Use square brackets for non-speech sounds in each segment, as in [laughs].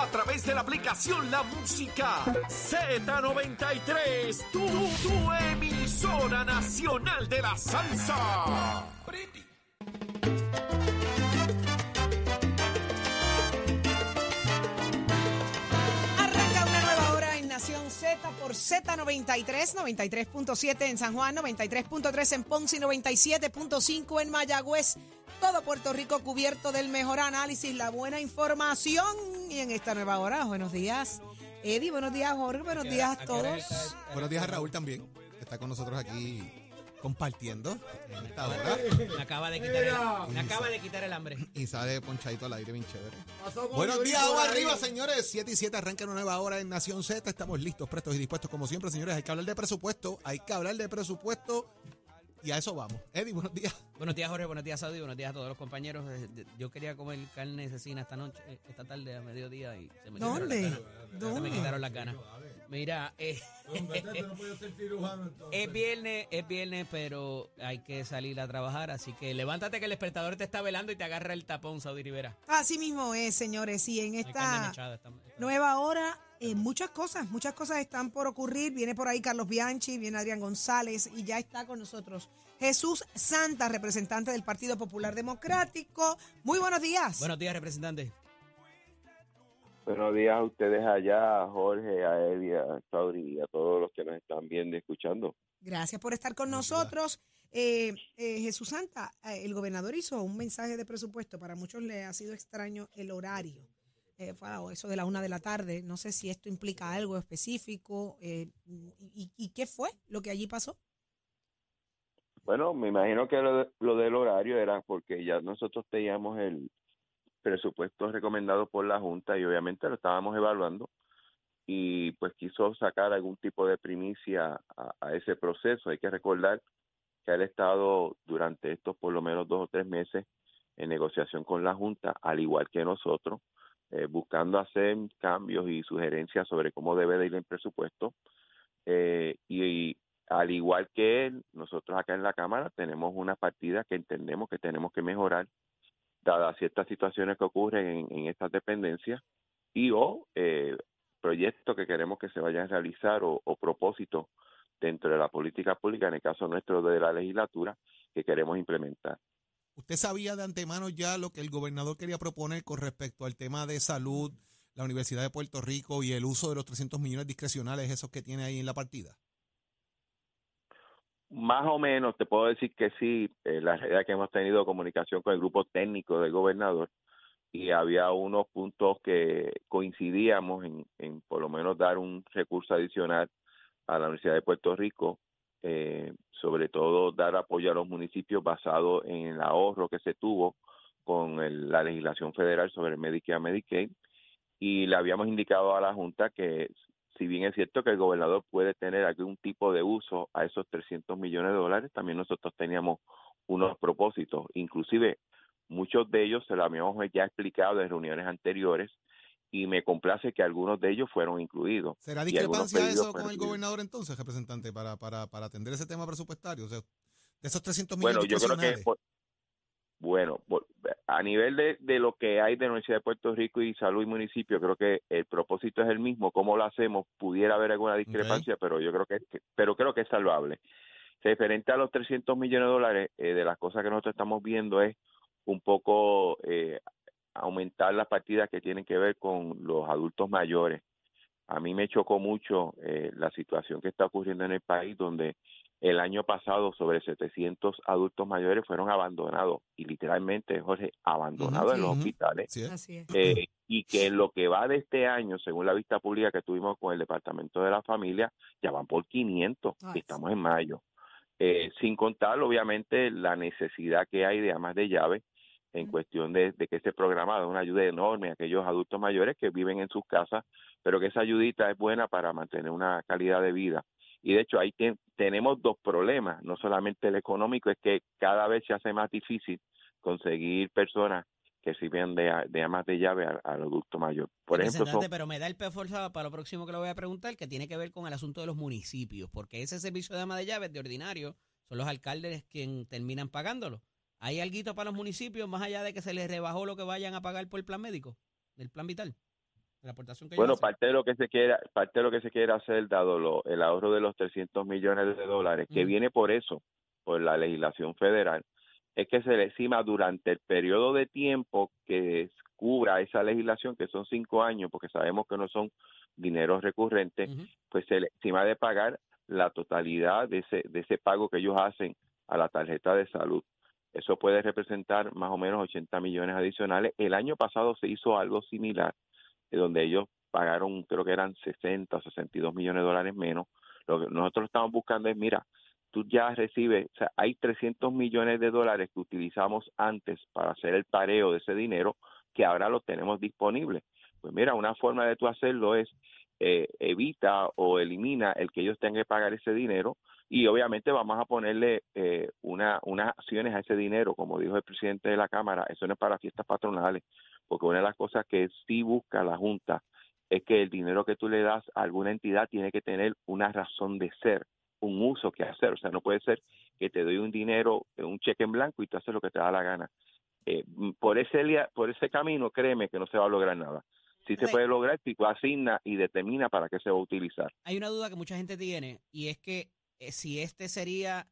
A través de la aplicación La Música Z93. Tu, tu emisora nacional de la salsa. Arranca una nueva hora en Nación Z por Z93, 93.7 en San Juan, 93.3 en Ponce y 97.5 en Mayagüez. Todo Puerto Rico cubierto del mejor análisis, la buena información. Y en esta nueva hora, buenos días, Eddie, buenos días, Jorge, buenos días a todos. Buenos días a Raúl también, que está con nosotros aquí compartiendo en esta hora. Me acaba de quitar el, me acaba de quitar el hambre. Y sale ponchadito al aire bien chévere. Buenos días, ahí. arriba, señores. 7 y 7 arranca una nueva hora en Nación Z. Estamos listos, prestos y dispuestos como siempre, señores. Hay que hablar de presupuesto, hay que hablar de presupuesto y a eso vamos. Eddie, buenos días. Buenos días, Jorge. Buenos días, Saudi. Buenos días a todos los compañeros. Eh, de- Yo quería comer carne cecina esta noche, eh, esta tarde a mediodía y se me quitaron ¿Dónde? las ganas. Se me ¿Dónde? quitaron las ganas. Mira, eh, [laughs] es viernes, es viernes, pero hay que salir a trabajar, así que levántate que el despertador te está velando y te agarra el tapón, Saudi Rivera. Así mismo es, señores. Y en esta nueva hora, eh, muchas cosas, muchas cosas están por ocurrir. Viene por ahí Carlos Bianchi, viene Adrián González y ya está con nosotros Jesús Santa, representante del Partido Popular Democrático. Muy buenos días. Buenos días, representante. Buenos días a ustedes allá, a Jorge, a Eddie, a Sauri y a todos los que nos están viendo y escuchando. Gracias por estar con nosotros. Eh, eh, Jesús Santa, eh, el gobernador hizo un mensaje de presupuesto. Para muchos le ha sido extraño el horario. Eh, eso de la una de la tarde. No sé si esto implica algo específico. eh, y, y qué fue lo que allí pasó? Bueno, me imagino que lo, de- lo del horario era porque ya nosotros teníamos el presupuesto recomendado por la Junta y obviamente lo estábamos evaluando y pues quiso sacar algún tipo de primicia a, a ese proceso. Hay que recordar que él ha estado durante estos por lo menos dos o tres meses en negociación con la Junta, al igual que nosotros, eh, buscando hacer cambios y sugerencias sobre cómo debe de ir el presupuesto. Eh, y, al igual que él, nosotros acá en la Cámara tenemos una partida que entendemos que tenemos que mejorar, dadas ciertas situaciones que ocurren en, estas dependencias y o eh, proyectos que queremos que se vayan a realizar o propósitos dentro de la política pública, en el caso nuestro de la legislatura, que queremos implementar. ¿Usted sabía de antemano ya lo que el gobernador quería proponer con respecto al tema de salud, la Universidad de Puerto Rico y el uso de los 300 millones discrecionales, esos que tiene ahí en la partida? Más o menos te puedo decir que sí, eh, la realidad que hemos tenido comunicación con el grupo técnico del gobernador y había unos puntos que coincidíamos en, en por lo menos dar un recurso adicional a la Universidad de Puerto Rico, eh, sobre todo dar apoyo a los municipios basado en el ahorro que se tuvo con el- la legislación federal sobre el Medicare Medicaid. Y le habíamos indicado a la Junta que si bien es cierto que el gobernador puede tener algún tipo de uso a esos 300 millones de dólares, también nosotros teníamos unos propósitos, inclusive muchos de ellos se los habíamos ya explicado en reuniones anteriores y me complace que algunos de ellos fueron incluidos. ¿Será discrepancia eso con el incluidos. gobernador entonces, representante, para, para, para atender ese tema presupuestario? O sea, de esos 300 Bueno, millones yo creo que por- bueno, por- a nivel de, de lo que hay de la Universidad de Puerto Rico y salud y municipio, creo que el propósito es el mismo. ¿Cómo lo hacemos? Pudiera haber alguna discrepancia, pero yo creo que, que- pero creo que es salvable. Referente a los 300 millones de dólares, eh, de las cosas que nosotros estamos viendo es un poco eh, aumentar las partidas que tienen que ver con los adultos mayores. A mí me chocó mucho eh, la situación que está ocurriendo en el país, donde el año pasado sobre 700 adultos mayores fueron abandonados, y literalmente, Jorge, abandonados en los hospitales, Sí, ¿eh? Así es. eh, y que en lo que va de este año, según la vista pública que tuvimos con el Departamento de la Familia, ya van por 500, Ay, y estamos en mayo. Eh, sin contar, obviamente, la necesidad que hay de amas de llave en cuestión de, de que ese programa da una ayuda enorme a aquellos adultos mayores que viven en sus casas, pero que esa ayudita es buena para mantener una calidad de vida. Y de hecho ahí ten- tenemos dos problemas, no solamente el económico, es que cada vez se hace más difícil conseguir personas que sirven de, de amas de llave al, al adulto mayor. Por ejemplo, son- pero me da el pie forzado para lo próximo que le voy a preguntar, que tiene que ver con el asunto de los municipios, porque ese servicio de ama de llaves de ordinario son los alcaldes quienes terminan pagándolo. ¿Hay algo para los municipios más allá de que se les rebajó lo que vayan a pagar por el plan médico, del plan vital? La aportación que Bueno, parte de lo que se quiera, parte de lo que se quiere hacer, dado lo- el ahorro de los 300 millones de dólares, que viene por eso, por la legislación federal, es que se le estima durante el periodo de tiempo que cubra esa legislación, que son cinco años, porque sabemos que no son dineros recurrentes, pues se le estima de pagar la totalidad de ese, de ese pago que ellos hacen a la tarjeta de salud. Eso puede representar más o menos 80 millones adicionales. El año pasado se hizo algo similar, eh, donde ellos pagaron, creo que eran 60 o 62 millones de dólares menos. Lo que nosotros estamos buscando es, mira, tú ya recibes, o sea, hay 300 millones de dólares que utilizamos antes para hacer el pareo de ese dinero que ahora lo tenemos disponible. Pues mira, una forma de tú hacerlo es eh, evita o elimina el que ellos tengan que pagar ese dinero y obviamente vamos a ponerle eh, una, unas acciones a ese dinero, como dijo el presidente de la Cámara, eso no es para fiestas patronales, porque una de las cosas que sí busca la Junta es que el dinero que tú le das a alguna entidad tiene que tener una razón de ser, un uso que hacer, o sea, no puede ser que te doy un dinero, un cheque en blanco y tú haces lo que te da la gana. Eh, por ese por ese camino, créeme que no se va a lograr nada. Sí se puede lograr si tú asigna y determina para qué se va a utilizar. Hay una duda que mucha gente tiene y es que eh, si este sería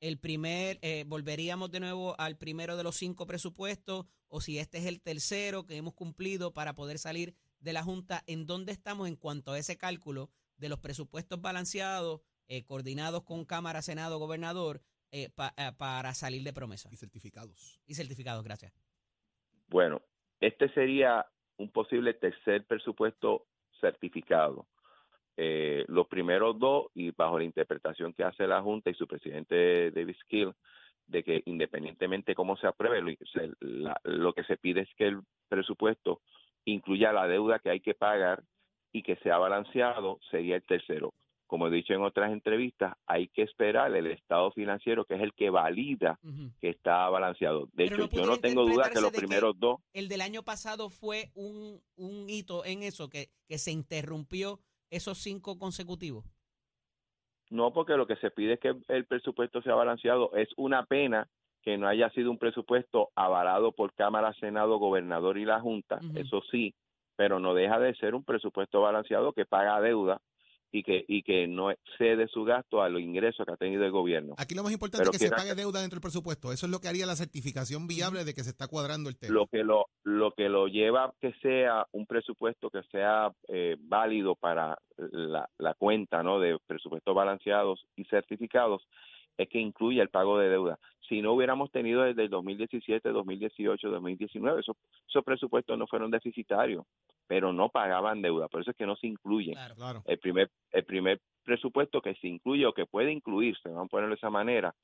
el primer, eh, volveríamos de nuevo al primero de los cinco presupuestos o si este es el tercero que hemos cumplido para poder salir de la Junta, ¿en dónde estamos en cuanto a ese cálculo de los presupuestos balanceados, eh, coordinados con Cámara, Senado, Gobernador, eh, pa- eh, para salir de promesa? Y certificados. Y certificados, gracias. Bueno, este sería un posible tercer presupuesto certificado. Eh, los primeros dos, y bajo la interpretación que hace la Junta y su presidente David Skill, de que independientemente cómo se apruebe, lo, se- la- lo que se pide es que el presupuesto incluya la deuda que hay que pagar y que sea balanceado, sería el tercero. Como he dicho en otras entrevistas, hay que esperar el estado financiero, que es el que valida que está balanceado. De Pero hecho, no yo no tengo duda que los que- primeros dos el del año pasado fue un, un hito en eso, que, que se interrumpió esos cinco consecutivos. No, porque lo que se pide es que el presupuesto sea balanceado. Es una pena que no haya sido un presupuesto avalado por Cámara, Senado, Gobernador y la Junta, eso sí, pero no deja de ser un presupuesto balanceado que paga deuda y que y que no excede su gasto a los ingresos que ha tenido el gobierno. Aquí lo más importante Pero es que se pague deuda dentro del presupuesto. Eso es lo que haría la certificación viable de que se está cuadrando el tema. Lo que lo lo que lo lleva a que sea un presupuesto que sea eh, válido para la, la cuenta, ¿no? De presupuestos balanceados y certificados es que incluya el pago de deuda. Si no hubiéramos tenido desde el 2017, 2018, 2019, esos, esos presupuestos no fueron deficitarios, pero no pagaban deuda. Por eso es que no se incluyen. Claro. Claro. El primer, el primer presupuesto que se incluye o que puede incluirse, vamos a ponerlo de esa manera,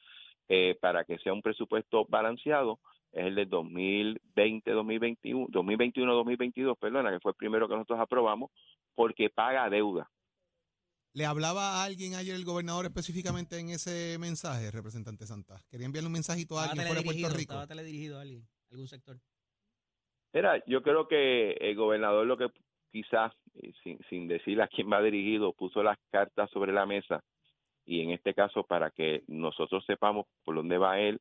eh, para que sea un presupuesto balanceado, es el de 2020, 2021, 2021, 2022, perdona, que fue el primero que nosotros aprobamos, porque paga deuda. ¿Le hablaba a alguien ayer el gobernador específicamente en ese mensaje, representante Santa? Quería enviarle un mensajito a alguien fuera de Puerto Rico. estaba teledirigido a alguien, algún sector. Mira, yo creo que el gobernador lo que quizás, eh, sin, sin decir a quién va dirigido, puso las cartas sobre la mesa y en este caso para que nosotros sepamos por dónde va él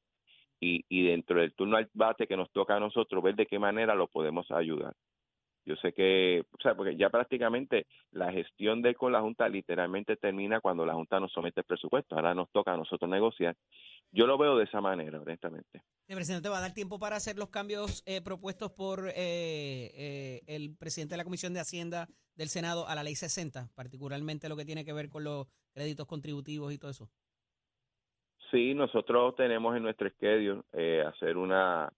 y, y dentro del turno al bate que nos toca a nosotros ver de qué manera lo podemos ayudar. Yo sé que, o sea, porque ya prácticamente la gestión de con la Junta literalmente termina cuando la Junta nos somete el presupuesto. Ahora nos toca a nosotros negociar. Yo lo veo de esa manera, honestamente. El presidente va a dar tiempo para hacer los cambios eh, propuestos por eh, eh, el presidente de la Comisión de Hacienda del Senado a la Ley 60, particularmente lo que tiene que ver con los créditos contributivos y todo eso. Sí, nosotros tenemos en nuestro schedule eh, hacer una,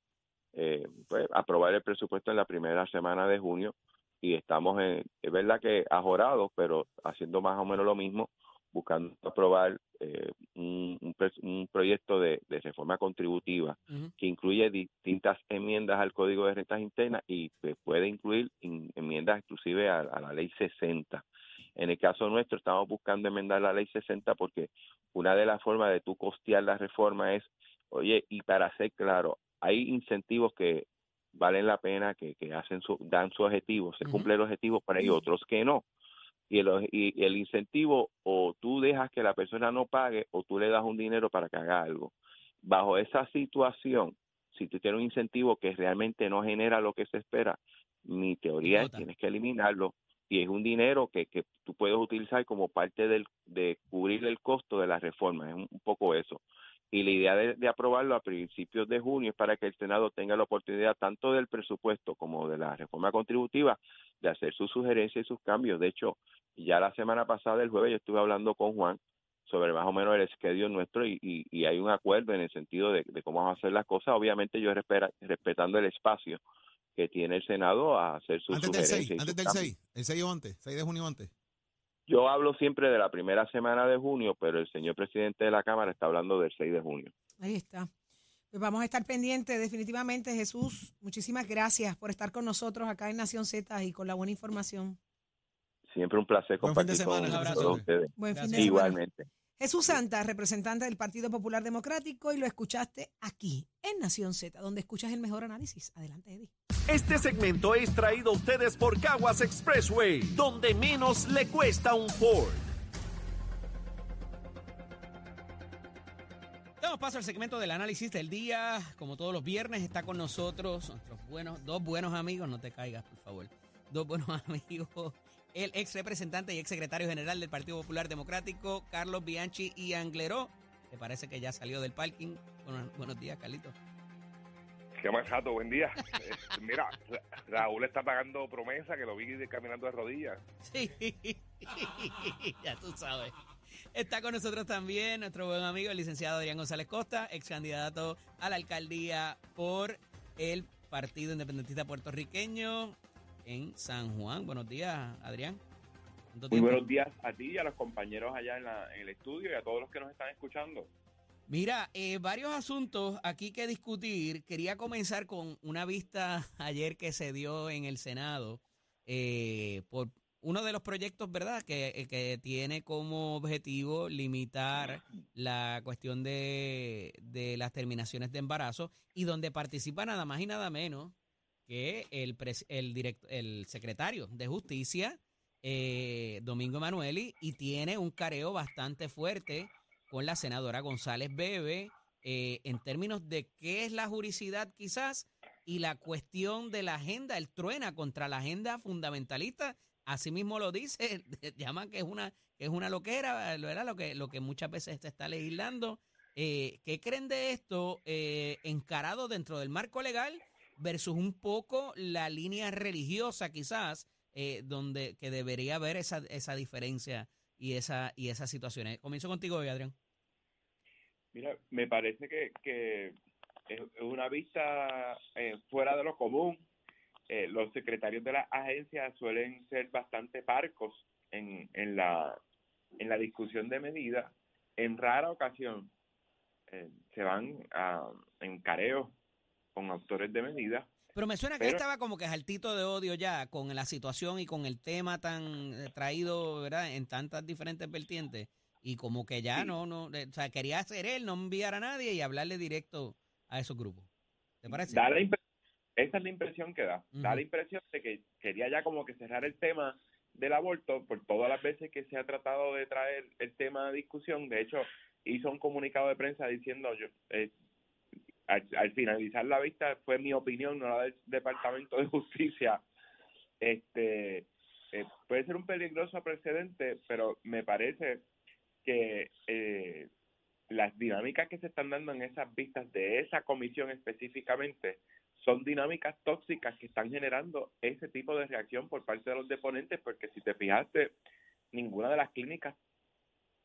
eh, pues, aprobar el presupuesto en la primera semana de junio y estamos, en, es verdad que ajorados, pero haciendo más o menos lo mismo, buscando aprobar eh, un, un pres- un proyecto de, de reforma contributiva que incluye distintas enmiendas al Código de Rentas Internas y pues, puede incluir in- enmiendas exclusive a, a la Ley 60. En el caso nuestro estamos buscando enmendar la Ley 60 porque una de las formas de tú costear la reforma es, oye, y para ser claro, hay incentivos que valen la pena, que, que hacen su, dan su objetivo, se cumple el objetivo, pero hay otros que no. Y el, y el incentivo o tú dejas que la persona no pague o tú le das un dinero para que haga algo. Bajo esa situación, si tú tienes un incentivo que realmente no genera lo que se espera, mi teoría es Nota. tienes que eliminarlo y es un dinero que, que tú puedes utilizar como parte del, de cubrir el costo de la reforma, es un, un poco eso. Y la idea de, de aprobarlo a principios de junio es para que el Senado tenga la oportunidad tanto del presupuesto como de la reforma contributiva de hacer sus sugerencias y sus cambios. De hecho, ya la semana pasada, el jueves, yo estuve hablando con Juan sobre más o menos el schedule nuestro y, y, y hay un acuerdo en el sentido de, de cómo vamos a hacer las cosas, obviamente yo respeta- respetando el espacio que tiene el Senado a hacer sus Antes del sugerencias. 6, y antes del cambios. 6, el 6 o antes, 6 de junio antes. Yo hablo siempre de la primera semana de junio, pero el señor presidente de la Cámara está hablando del 6 de junio. Ahí está. Pues vamos a estar pendientes definitivamente, Jesús. Muchísimas gracias por estar con nosotros acá en Nación Z y con la buena información. Siempre un placer Buen fin de compartir semana, con un abrazo. todos ustedes. Buen fin de semana. Jesús Santa, representante del Partido Popular Democrático, y lo escuchaste aquí en Nación Z, donde escuchas el mejor análisis. Adelante, Eddie. Este segmento es traído a ustedes por Caguas Expressway, donde menos le cuesta un Ford. Damos paso al segmento del análisis del día. Como todos los viernes, está con nosotros nuestros buenos, dos buenos amigos. No te caigas, por favor. Dos buenos [laughs] amigos. El ex representante y ex secretario general del Partido Popular Democrático, Carlos Bianchi y Angleró. Me parece que ya salió del parking. Buenos, buenos días, Carlito. ¿Qué más, Jato? Buen día. Eh, mira, Ra- Raúl está pagando promesa, que lo vi caminando de rodillas. Sí, [laughs] ya tú sabes. Está con nosotros también nuestro buen amigo, el licenciado Adrián González Costa, ex candidato a la alcaldía por el Partido Independentista Puertorriqueño en San Juan. Buenos días, Adrián. ¿Cuánto Muy buenos días a ti y a los compañeros allá en, la- en el estudio y a todos los que nos están escuchando. Mira, eh, varios asuntos aquí que discutir. Quería comenzar con una vista [laughs] ayer que se dio en el Senado eh, por uno de los proyectos, ¿verdad?, que, eh, que tiene como objetivo limitar la cuestión de, de las terminaciones de embarazo y donde participa nada más y nada menos que el, pres- el, direct- el secretario de Justicia, eh, Domingo Emanueli, y tiene un careo bastante fuerte con la senadora González Bebe eh, en términos de qué es la juricidad quizás y la cuestión de la agenda, el truena contra la agenda fundamentalista, así mismo lo dice, [laughs] llaman que es una que es una loquera, lo era lo que lo que muchas veces se está legislando. Eh, ¿Qué creen de esto eh, encarado dentro del marco legal versus un poco la línea religiosa quizás eh, donde que debería haber esa, esa diferencia y esa y esas situaciones? Comienzo contigo Adrián. Mira, me parece que, que es una vista eh, fuera de lo común. Eh, los secretarios de las agencias suelen ser bastante parcos en, en, la, en la discusión de medidas. En rara ocasión se van a, en careo con autores de medidas. Pero me suena que Pero- estaba como que jaltito de odio ya con la situación y con el tema tan eh, traído, ¿verdad? En tantas diferentes vertientes. Y como que ya Sí. no, no, eh, o sea, quería ser él, no enviar a nadie y hablarle directo a esos grupos. ¿Te parece? Da la esa es la impresión que da. Da la impresión de que quería ya como que cerrar el tema del aborto por todas las veces que se ha tratado de traer el tema a discusión. De hecho, hizo un comunicado de prensa diciendo, yo, eh, al, al finalizar la vista, fue mi opinión, no la del Departamento de Justicia. Este eh, puede ser un peligroso precedente, pero me parece que eh, las dinámicas que se están dando en esas vistas de esa comisión específicamente son dinámicas tóxicas que están generando ese tipo de reacción por parte de los deponentes, porque si te fijaste, ninguna de las clínicas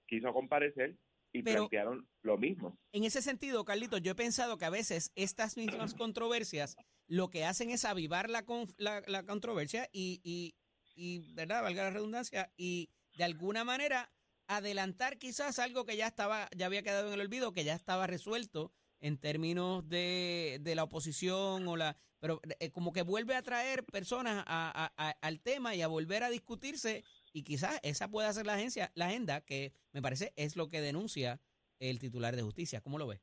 quiso comparecer y Pero- plantearon lo mismo. En ese sentido, Carlitos, yo he pensado que a veces estas mismas controversias lo que hacen es avivar la, la, la controversia y, y, y, ¿verdad? Valga la redundancia, y de alguna manera adelantar quizás algo que ya estaba, ya había quedado en el olvido, que ya estaba resuelto en términos de, de la oposición o la, pero eh, como que vuelve a traer personas a- a- a- al tema y a volver a discutirse y quizás esa pueda ser la agencia, la agenda que me parece es lo que denuncia el titular de justicia. ¿Cómo lo ve?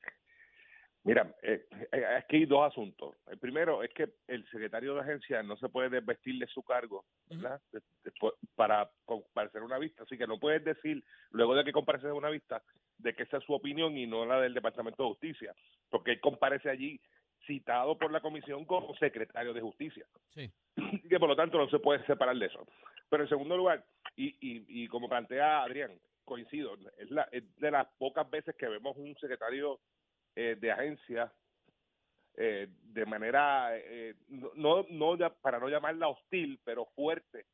Mira, eh, eh, aquí hay dos asuntos. El primero es que el secretario de agencia no se puede desvestir de su cargo, ¿verdad? De- después- para comparecer una vista. Así que no puedes decir, luego de que comparece a una vista, de que esa es su opinión y no la del Departamento de Justicia, porque él comparece allí citado por la comisión como secretario de justicia. Sí. Que por lo tanto no se puede separar de eso. Pero en segundo lugar, y, y, y como plantea Adrián, coincido, es, la, es de las pocas veces que vemos un secretario eh, de agencia eh, de manera, eh, no, no, para no llamarla hostil, pero fuerte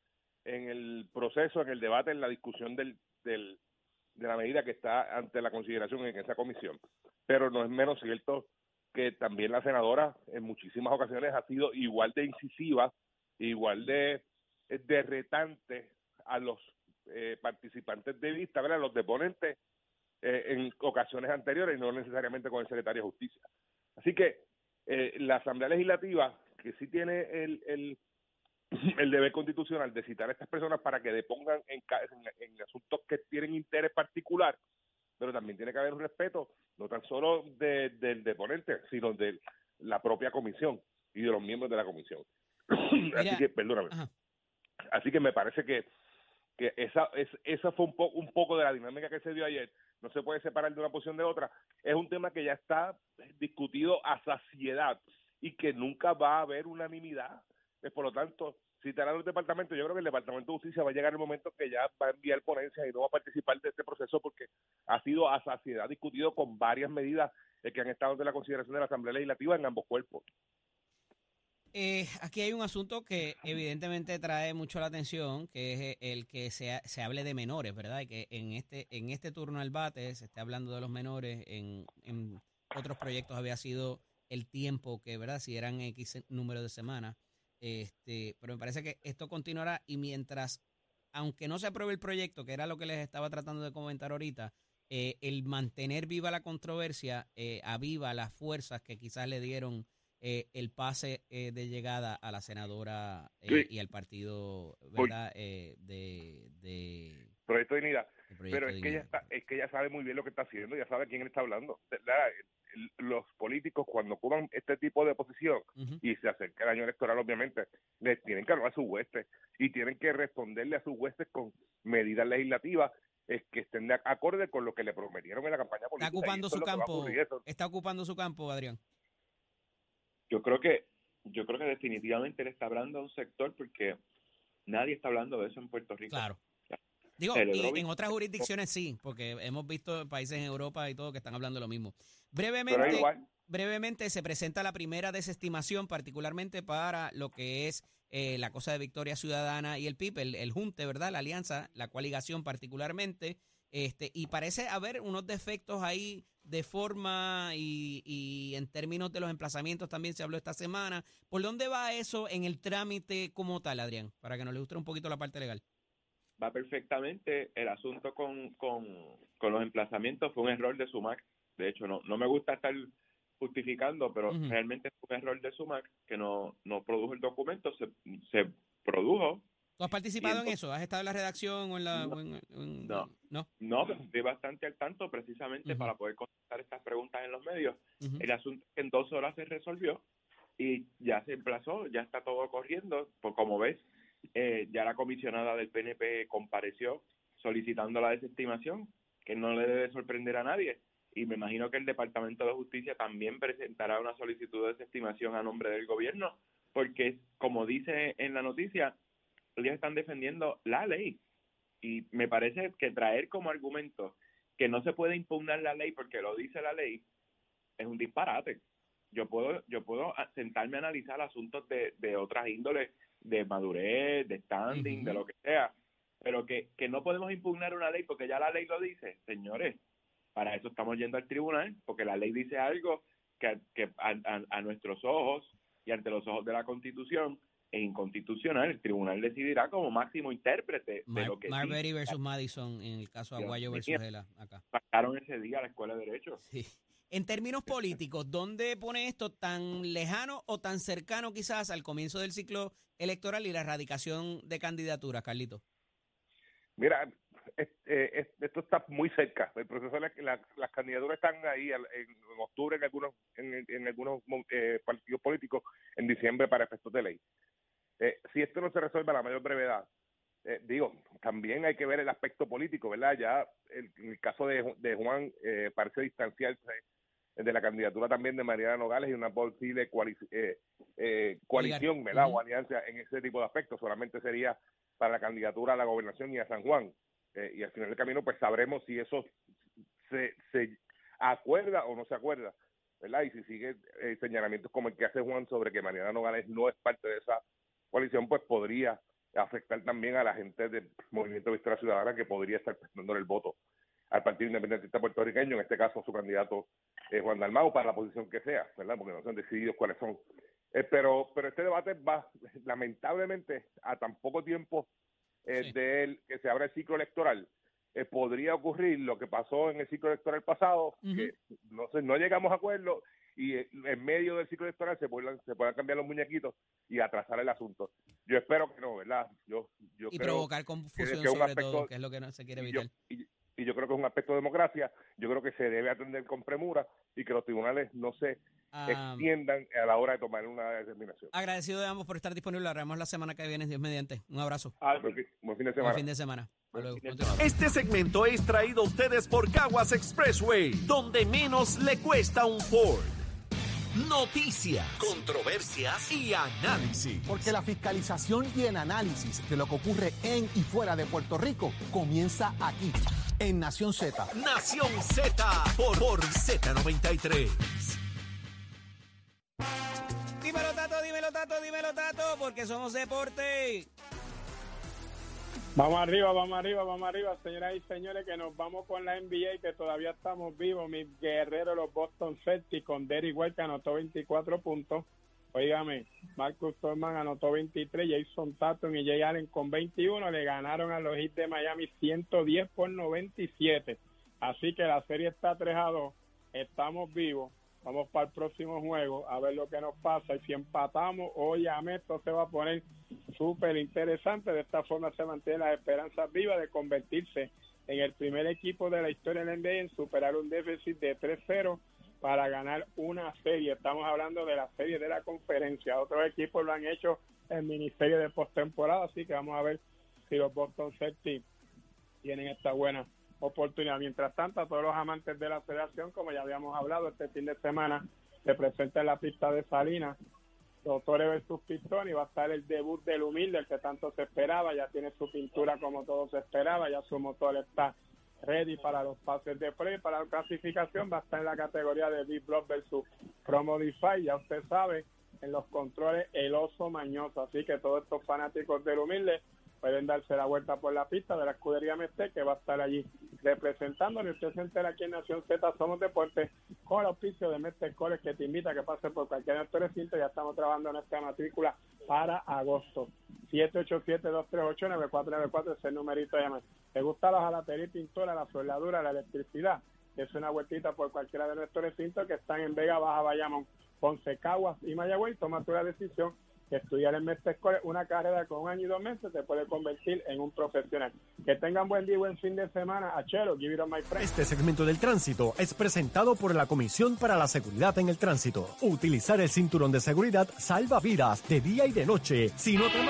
en el proceso, en el debate, en la discusión del, del, de la medida que está ante la consideración en esa comisión. Pero no es menos cierto que también la senadora en muchísimas ocasiones ha sido igual de incisiva, igual de, de retante a los eh, participantes de vista, ¿verdad? los deponentes eh, en ocasiones anteriores y no necesariamente con el secretario de Justicia. Así que eh, la Asamblea Legislativa, que sí tiene el, el, [clears throat] deber constitucional de citar a estas personas para que depongan en, en, en asuntos que tienen interés particular, pero también tiene que haber un respeto, no tan solo de- del deponente, sino de la propia comisión y de los miembros de la comisión. Así que, perdóname. Ajá. Así que me parece que, que esa, es, esa fue un, po- un poco de la dinámica que se dio ayer. No se puede separar de una posición de otra. Es un tema que ya está discutido a saciedad y que nunca va a haber unanimidad. Por lo tanto, citar a los departamentos, yo creo que el Departamento de Justicia va a llegar el momento que ya va a enviar ponencias y no va a participar de este proceso porque ha sido a saciedad discutido con varias medidas eh, que han estado de la consideración de la Asamblea Legislativa en ambos cuerpos. Eh, aquí hay un asunto que evidentemente trae mucho la atención, que es eh, el que se, se hable de menores, ¿verdad? Y que en este, en este turno al bate se esté hablando de los menores, en, en otros proyectos había sido el tiempo que, ¿verdad? Si eran X número de semanas. Este, pero me parece que esto continuará y mientras, aunque no se apruebe el proyecto, que era lo que les estaba tratando de comentar ahorita, eh, el mantener viva la controversia eh, aviva las fuerzas que quizás le dieron eh, el pase eh, de llegada a la senadora eh, Sí. y al partido, ¿verdad? Eh, de, de, Proyecto de Dignidad. Pero es que, ella está, es que ella sabe muy bien lo que está haciendo, ya sabe quién está hablando. La- los políticos cuando ocupan este tipo de posición y se acerca el año electoral, obviamente, les tienen que hablar a sus huestes y tienen que responderle a sus huestes con medidas legislativas eh, que estén de acorde con lo que le prometieron en la campaña política. Está ocupando su es a campo, está ocupando su campo, Adrián. yo creo que yo creo que definitivamente él está hablando a un sector porque nadie está hablando de eso en Puerto Rico. Claro. Digo, y en otras jurisdicciones sí, porque hemos visto países en Europa y todo que están hablando lo mismo. Brevemente, brevemente se presenta la primera desestimación, particularmente para lo que es eh, la cosa de Victoria Ciudadana y el PIB, el, el Junte, ¿verdad? La alianza, la coaligación particularmente. Este, y parece haber unos defectos ahí de forma y, y en términos de los emplazamientos también se habló esta semana. ¿Por dónde va eso en el trámite como tal, Adrián? Para que nos ilustre un poquito la parte legal. Va perfectamente. El asunto con, con, con los emplazamientos fue un error de SUMAC. De hecho, no, no me gusta estar justificando, pero realmente fue un error de SUMAC que no, no produjo el documento. Se, se produjo, ¿Tú has participado en eso? ¿Has estado en la redacción o en la...? No. o en- en- No. ¿No? no, pero estoy bastante al tanto precisamente para poder contestar estas preguntas en los medios. Ujú. El asunto en dos horas se resolvió y ya se emplazó, ya está todo corriendo. Pues como ves, eh, ya la comisionada del PNP compareció solicitando la desestimación, que no le debe sorprender a nadie. Y me imagino que el Departamento de Justicia también presentará una solicitud de desestimación a nombre del gobierno, porque como dice en la noticia, ellos están defendiendo la ley. Y me parece que traer como argumento que no se puede impugnar la ley porque lo dice la ley es un disparate. Yo puedo yo puedo sentarme a analizar asuntos de, de otras índoles, de madurez, de standing, de lo que sea, pero que, que no podemos impugnar una ley porque ya la ley lo dice. Señores, para eso estamos yendo al tribunal, porque la ley dice algo que, que a, a- a nuestros ojos y ante los ojos de la Constitución es inconstitucional. El tribunal decidirá como máximo intérprete de lo que Marbury versus Madison en el caso Aguayo versus acá. sacaron ese día a la Escuela de Derecho. Sí. En términos políticos, ¿dónde pone esto tan lejano o tan cercano quizás al comienzo del ciclo electoral y la erradicación de candidaturas, Carlito? Mira, eh, es- esto está muy cerca. El proceso, la- la- las candidaturas están ahí en, octubre en algunos en, en algunos eh, partidos políticos, en diciembre para efectos de ley. Eh, si esto no se resuelve a la mayor brevedad, eh, digo, también hay que ver el aspecto político, ¿verdad? Ya el, el caso de, de Juan eh, parece distanciarse de la candidatura también de Mariana Nogales y una posible eh, eh, coalición, ¿verdad? O alianza en ese tipo de aspectos. Solamente sería para la candidatura a la gobernación y a San Juan. Eh, y al final del camino, pues sabremos si eso se, se acuerda o no se acuerda, ¿verdad? Y si sigue eh, señalamientos como el que hace Juan sobre que Mariana Nogales no es parte de esa coalición, pues podría afectar también a la gente del Movimiento Victoria Ciudadana que podría estar prestando el voto al Partido Independentista Puertorriqueño, en este caso su candidato eh, Juan Dalmau, para la posición que sea, ¿verdad? Porque no se han decidido cuáles son. Eh, pero, pero este debate va, lamentablemente, a tan poco tiempo eh, Sí. de él, que se abra el ciclo electoral, eh, podría ocurrir lo que pasó en el ciclo electoral pasado, que no sé, no llegamos a acuerdo y eh, en medio del ciclo electoral se puedan, se puedan cambiar los muñequitos y atrasar el asunto. Yo espero que no, ¿verdad? Yo, yo Y creo provocar confusión que sobre aspecto- todo, que es lo que no se quiere y yo, evitar. y- y yo creo que es un aspecto de democracia, yo creo que se debe atender con premura y que los tribunales no se Ah, extiendan a la hora de tomar una determinación. agradecido de ambos por estar disponibles. Lo haremos la semana que viene, Dios mediante. Un abrazo. Buen fin- buen fin de Buen semana. fin de semana. Hasta Buen fin de Continuamos. Este segmento es traído a ustedes por Caguas Expressway, donde menos le cuesta un Ford. Noticias, controversias y análisis. Porque la fiscalización y el análisis de lo que ocurre en y fuera de Puerto Rico comienza aquí, en Nación Z. Nación Z por, por Z93. Dímelo, Tato, dímelo, Tato, dímelo, Tato, porque somos deporte. Vamos arriba, vamos arriba, vamos arriba, señoras y señores, que nos vamos con la NBA, que todavía estamos vivos. Mis guerreros, los Boston Celtics, con Derrick White, que anotó 24 puntos. Óigame, Marcus Thorman anotó 23, Jason Tatum y Jay Allen con 21. Le ganaron a los Heat de Miami 110 por 97. Así que la serie está 3 a 2. Estamos vivos. Vamos para el próximo juego a ver lo que nos pasa. Y si empatamos, óyame, esto se va a poner súper interesante. De esta forma se mantiene la esperanza viva de convertirse en el primer equipo de la historia del NBA en superar un déficit de 3-0 para ganar una serie. Estamos hablando de la serie de la conferencia. Otros equipos lo han hecho en ministerio de postemporada, así que vamos a ver si los Boston Celtics tienen esta buena oportunidad. Mientras tanto, a todos los amantes de la federación, como ya habíamos hablado, este fin de semana se presenta en la pista de Salinas. Doctores versus Pistón y va a estar el debut del humilde, el que tanto se esperaba, ya tiene su pintura como todo se esperaba, ya su motor está ready para los pases de pre, para la clasificación, va a estar en la categoría de Big Block versus Pro Modify, ya usted sabe, en los controles el oso mañoso, así que todos estos fanáticos del humilde pueden darse la vuelta por la pista de la escudería Mestre que va a estar allí representándole. Usted se entera aquí en Nación Z Somos Deportes con el auspicio de Mestre College que te invita a que pase por cualquier de nuestros recintos. Ya estamos trabajando en esta matrícula para agosto. 787-238-9494 es el numerito de llamar. ¿Te gusta la jalatería y pintura, la soldadura, la electricidad? Es una vueltita por cualquiera de nuestros recintos que están en Vega Baja, Bayamón, Ponce, Caguas y Mayagüey. Toma tu decisión que estudiar en Mestre College, una carrera con un año y dos meses, te puede convertir en un profesional. Que tengan buen día y buen fin de semana. Achero, give it on my friend. Este segmento del tránsito es presentado por la Comisión para la Seguridad en el Tránsito. Utilizar el cinturón de seguridad salva vidas de día y de noche. Si no te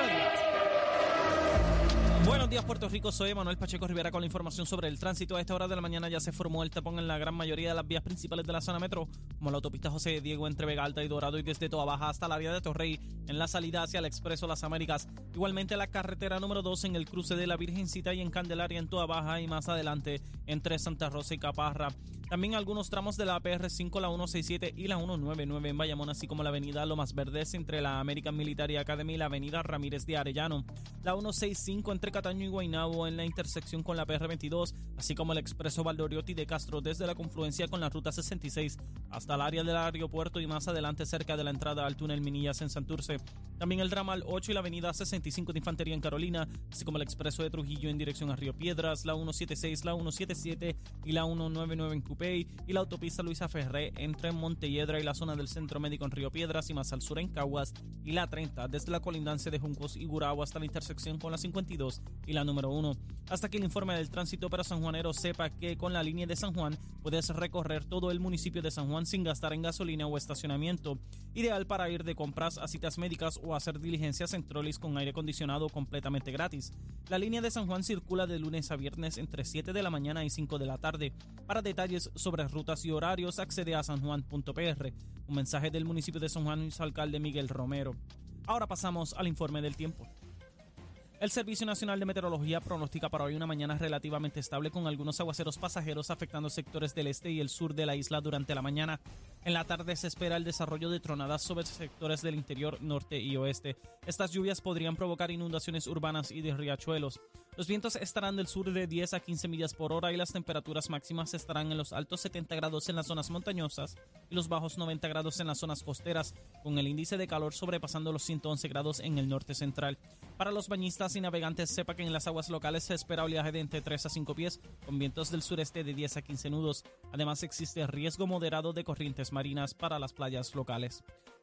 días, Puerto Rico. Soy Manuel Pacheco Rivera con la información sobre el tránsito. A esta hora de la mañana ya se formó el tapón en la gran mayoría de las vías principales de la zona metro, como la autopista José Diego entre Vega Alta y Dorado y desde Toa Baja hasta el área de Torrey en la salida hacia el Expreso Las Américas. Igualmente la carretera número 2 en el cruce de la Virgencita y en Candelaria en Toa Baja y más adelante entre Santa Rosa y Caparra. También algunos tramos de la PR5, la 167 y la 199 en Bayamón, así como la avenida Lomas Verdes entre la American Military Academy y la avenida Ramírez de Arellano. La 165 entre Cataño y Guaynabo en la intersección con la PR22, así como el expreso Valdoriotti de Castro desde la confluencia con la ruta 66 hasta el área del aeropuerto y más adelante cerca de la entrada al túnel Minillas en Santurce. También el ramal 8 y la avenida 65 de Infantería en Carolina, así como el expreso de Trujillo en dirección a Río Piedras, la 176, la 177 y la 199 en Cupey y la autopista Luisa Ferré entre Montelledra y la zona del Centro Médico en Río Piedras y más al sur en Caguas y la 30 desde la colindancia de Juncos y Gurabo hasta la intersección con la 52 y la número 1. Hasta que el informe del tránsito para sanjuanero sepa que con la línea de San Juan puedes recorrer todo el municipio de San Juan sin gastar en gasolina o estacionamiento, ideal para ir de compras a citas médicas o hacer diligencias en trolis con aire acondicionado completamente gratis. La línea de San Juan circula de lunes a viernes entre 7 de la mañana y 5 de la tarde. Para detalles sobre rutas y horarios, accede a sanjuan.pr. Un mensaje del municipio de San Juan y su alcalde Miguel Romero. Ahora pasamos al informe del tiempo. El Servicio Nacional de Meteorología pronostica para hoy una mañana relativamente estable con algunos aguaceros pasajeros afectando sectores del este y el sur de la isla durante la mañana. En la tarde se espera el desarrollo de tronadas sobre sectores del interior norte y oeste. Estas lluvias podrían provocar inundaciones urbanas y de riachuelos. Los vientos estarán del sur de 10 a 15 millas por hora y las temperaturas máximas estarán en los altos 70 grados en las zonas montañosas y los bajos 90 grados en las zonas costeras, con el índice de calor sobrepasando los 111 grados en el norte central. Para los bañistas y navegantes, sepa que en las aguas locales se espera oleaje de entre 3 a 5 pies, con vientos del sureste de 10 a 15 nudos. Además, existe riesgo moderado de corrientes marinas para las playas locales.